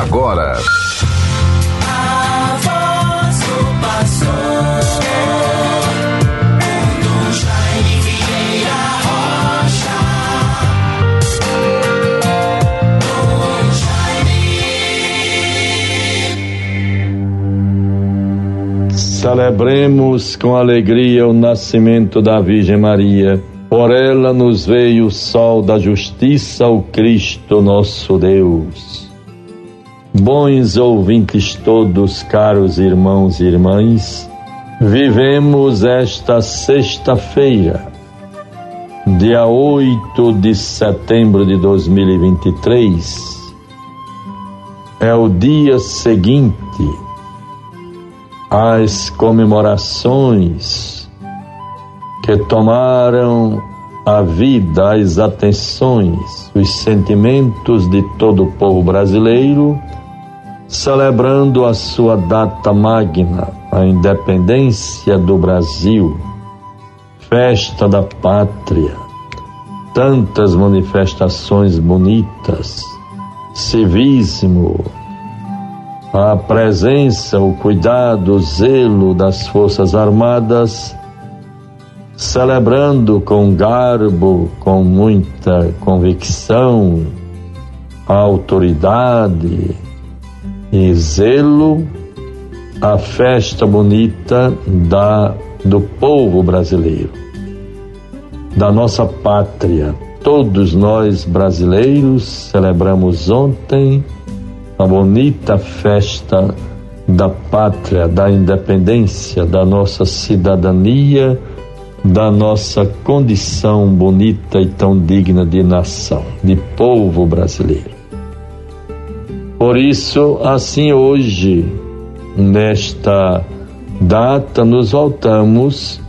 agora. Celebremos com alegria o nascimento da Virgem Maria. Por ela nos veio o sol da justiça, o Cristo nosso Deus. Bons ouvintes todos, caros irmãos e irmãs, vivemos esta sexta-feira, dia 8 de setembro de 2023. É o dia seguinte às comemorações que tomaram a vida, as atenções, os sentimentos de todo o povo brasileiro celebrando a sua data magna, a independência do Brasil, festa da pátria, tantas manifestações bonitas, civismo, a presença, o cuidado, o zelo das Forças Armadas, celebrando com garbo, com muita convicção, a autoridade, e zelo a festa bonita da do povo brasileiro, da nossa pátria. Todos nós brasileiros celebramos ontem a bonita festa da pátria, da independência, da nossa cidadania, da nossa condição bonita e tão digna de nação, de povo brasileiro. Por isso, assim hoje, nesta data, nos voltamos,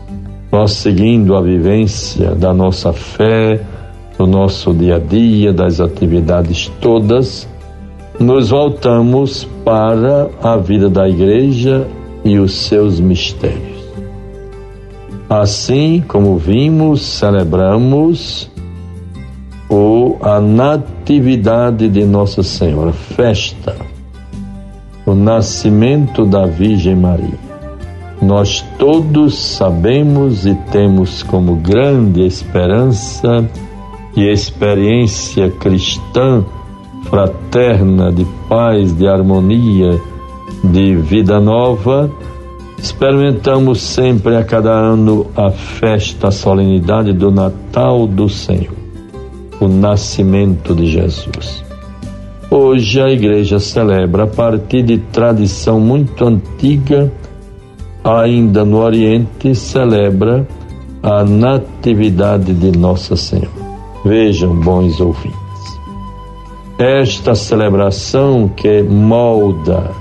nós seguindo a vivência da nossa fé, do nosso dia a dia, das atividades todas, nos voltamos para a vida da igreja e os seus mistérios. Assim como vimos, celebramos a Natividade de Nossa Senhora, festa, o nascimento da Virgem Maria. Nós todos sabemos e temos como grande esperança e experiência cristã, fraterna, de paz, de harmonia, de vida nova, experimentamos sempre a cada ano a festa, a solenidade do Natal do Senhor o nascimento de Jesus. Hoje a igreja celebra, a partir de tradição muito antiga, ainda no Oriente, celebra a Natividade de Nossa Senhora. Vejam, bons ouvintes. Esta celebração que molda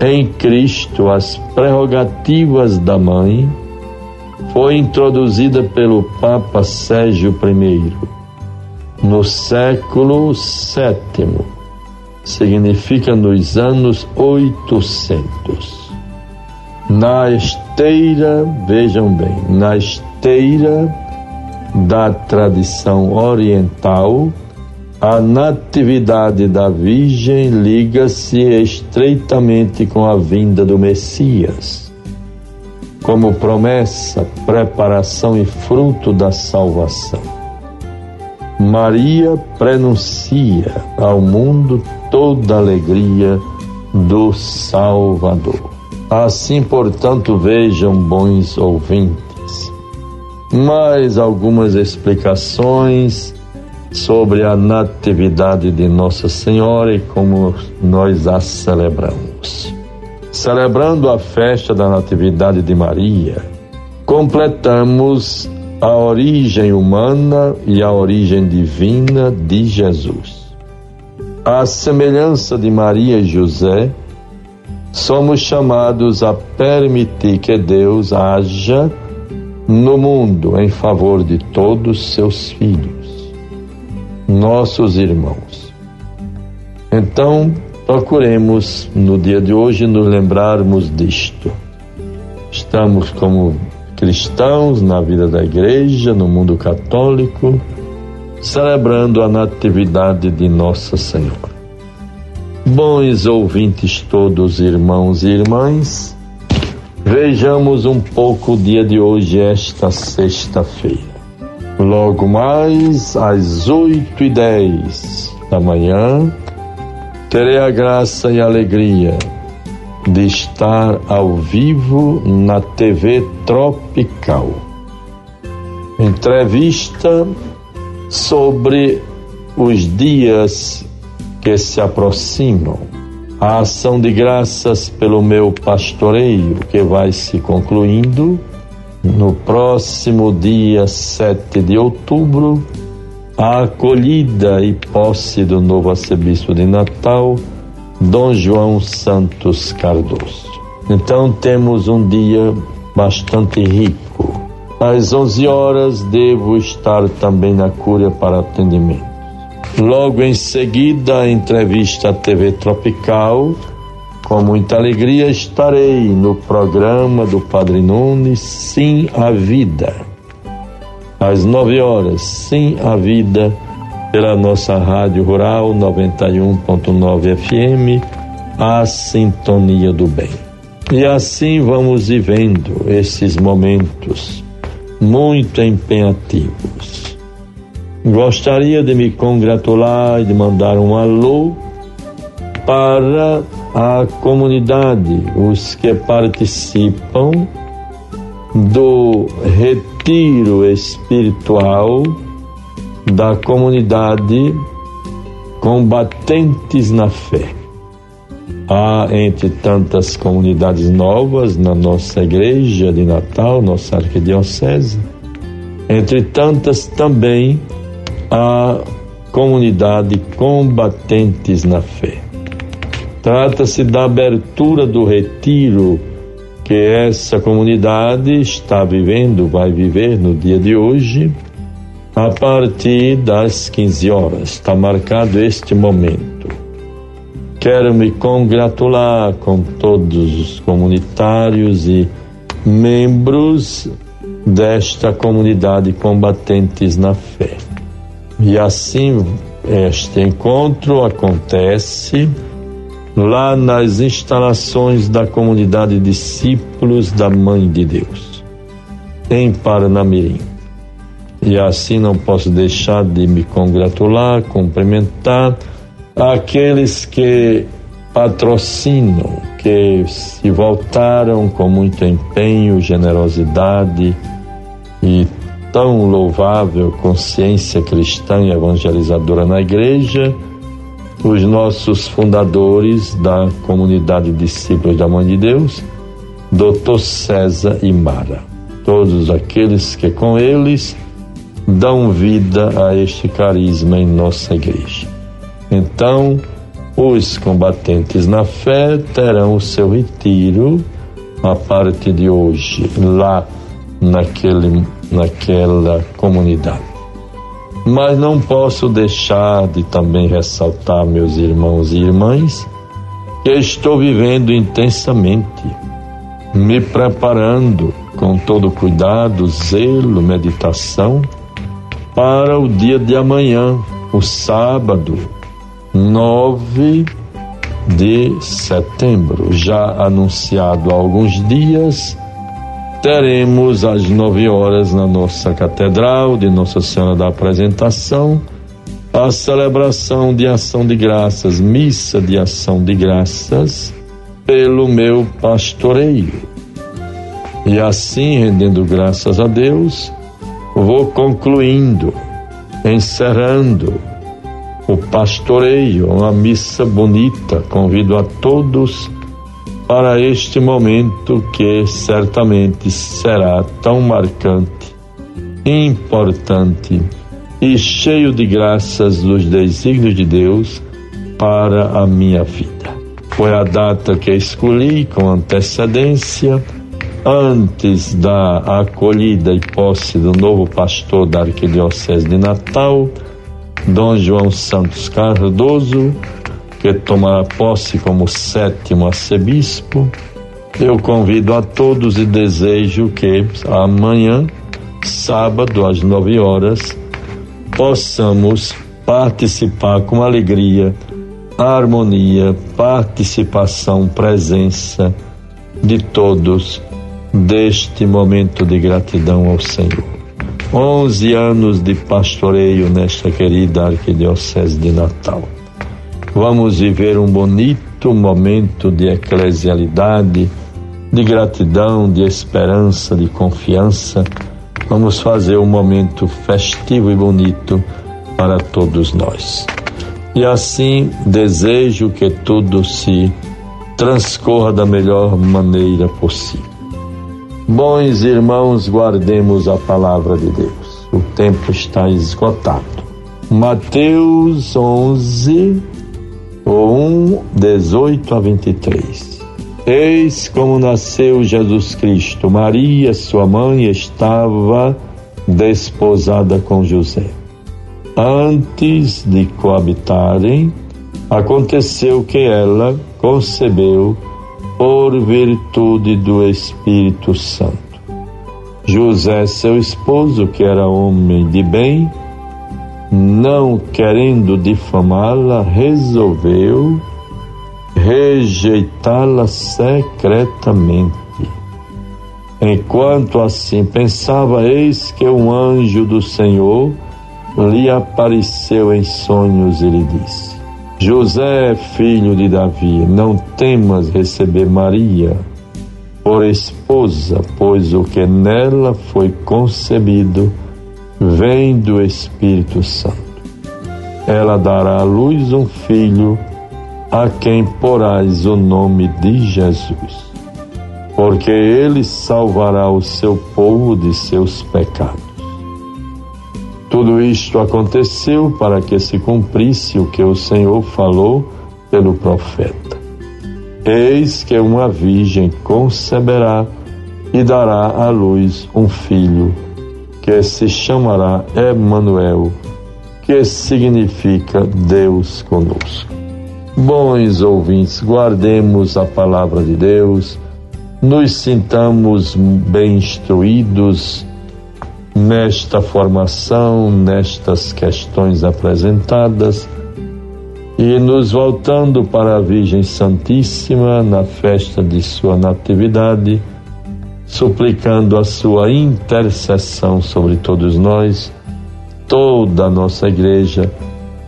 em Cristo as prerrogativas da mãe foi introduzida pelo Papa Sérgio I no século sétimo, significa nos anos 800. Na esteira, vejam bem, na esteira da tradição oriental, a natividade da Virgem liga-se estreitamente com a vinda do Messias, como promessa, preparação e fruto da salvação. Maria prenuncia ao mundo toda a alegria do Salvador. Assim, portanto, vejam, bons ouvintes, mais algumas explicações sobre a Natividade de Nossa Senhora e como nós a celebramos. Celebrando a festa da Natividade de Maria, completamos a origem humana e a origem divina de Jesus. À semelhança de Maria e José, somos chamados a permitir que Deus haja no mundo em favor de todos seus filhos, nossos irmãos. Então, procuremos no dia de hoje nos lembrarmos disto. Estamos como cristãos na vida da igreja, no mundo católico, celebrando a Natividade de Nossa Senhora. Bons ouvintes todos, irmãos e irmãs, vejamos um pouco o dia de hoje, esta sexta-feira. Logo mais às oito e dez da manhã, terei a graça e a alegria de estar ao vivo na TV Tropical. Entrevista sobre os dias que se aproximam. A ação de graças pelo meu pastoreio, que vai se concluindo no próximo dia 7 de outubro, a acolhida e posse do novo arcebispo de Natal, Dom João Santos Cardoso. Então temos um dia bastante rico. Às 11 horas devo estar também na cúria para atendimento. Logo em seguida, entrevista à TV Tropical. Com muita alegria estarei no programa do Padre Nunes, Sim à Vida. Às nove horas, Sim à Vida, pela nossa Rádio Rural 91.9 FM, a Sintonia do Bem. E assim vamos vivendo esses momentos muito empenhativos Gostaria de me congratular e de mandar um alô para a comunidade, os que participam do retiro espiritual da comunidade Combatentes na Fé. Há, entre tantas comunidades novas na nossa igreja de Natal, nossa arquidiocese, entre tantas também a comunidade combatentes na fé. Trata-se da abertura do retiro que essa comunidade está vivendo, vai viver no dia de hoje, a partir das 15 horas. Está marcado este momento. Quero me congratular com todos os comunitários e membros desta comunidade combatentes na fé. E assim este encontro acontece lá nas instalações da comunidade Discípulos da Mãe de Deus, em Paranamirim. E assim não posso deixar de me congratular, cumprimentar aqueles que patrocinam, que se voltaram com muito empenho, generosidade e tão louvável consciência cristã e evangelizadora na igreja, os nossos fundadores da comunidade Discípulos da Mãe de Deus, Dr. César e Mara. Todos aqueles que com eles dão vida a este carisma em nossa igreja. Então, os combatentes na fé terão o seu retiro a partir de hoje, lá naquele naquela comunidade. Mas não posso deixar de também ressaltar, meus irmãos e irmãs, que estou vivendo intensamente, me preparando com todo cuidado, zelo, meditação, para o dia de amanhã, o sábado, 9 de setembro, já anunciado há alguns dias teremos às nove horas na nossa catedral de Nossa Senhora da Apresentação a celebração de ação de graças, missa de ação de graças pelo meu pastoreio. E assim, rendendo graças a Deus, vou concluindo, encerrando o pastoreio, uma missa bonita. Convido a todos para este momento que certamente será tão marcante, importante e cheio de graças dos desígnios de Deus para a minha vida. Foi a data que escolhi com antecedência antes da acolhida e posse do novo pastor da Arquidiocese de Natal, Dom João Santos Cardoso, que tomará posse como sétimo arcebispo. Eu convido a todos e desejo que amanhã, sábado, às nove horas, possamos participar com alegria harmonia, participação, presença de todos deste momento de gratidão ao Senhor. 11 anos de pastoreio nesta querida Arquidiocese de Natal. Vamos viver um bonito momento de eclesialidade, de gratidão, de esperança, de confiança. Vamos fazer um momento festivo e bonito para todos nós. E assim desejo que tudo se transcorra da melhor maneira possível. Bons irmãos, guardemos a palavra de Deus. O tempo está esgotado. Mateus 11, 1, 18 a 23. Eis como nasceu Jesus Cristo. Maria, sua mãe, estava desposada com José. Antes de coabitarem, aconteceu que ela concebeu por virtude do Espírito Santo. José, seu esposo, que era homem de bem, não querendo difamá-la, resolveu rejeitá-la secretamente. Enquanto assim pensava, eis que um anjo do Senhor lhe apareceu em sonhos e lhe disse: José, filho de Davi, não temas receber Maria por esposa, pois o que nela foi concebido vem do Espírito Santo. Ela dará à luz um filho, a quem porás o nome de Jesus, porque ele salvará o seu povo de seus pecados. Tudo isto aconteceu para que se cumprisse o que o Senhor falou pelo profeta. Eis que uma virgem conceberá e dará à luz um filho, que se chamará Emanuel, que significa Deus conosco. Bons ouvintes, guardemos a palavra de Deus, nos sintamos bem instruídos nesta formação, nestas questões apresentadas e nos voltando para a Virgem Santíssima na festa de sua Natividade, suplicando a sua intercessão sobre todos nós, toda a nossa igreja,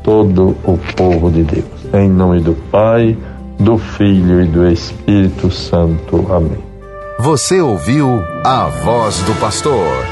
todo o povo de Deus. Em nome do Pai, do Filho e do Espírito Santo. Amém. Você ouviu a voz do pastor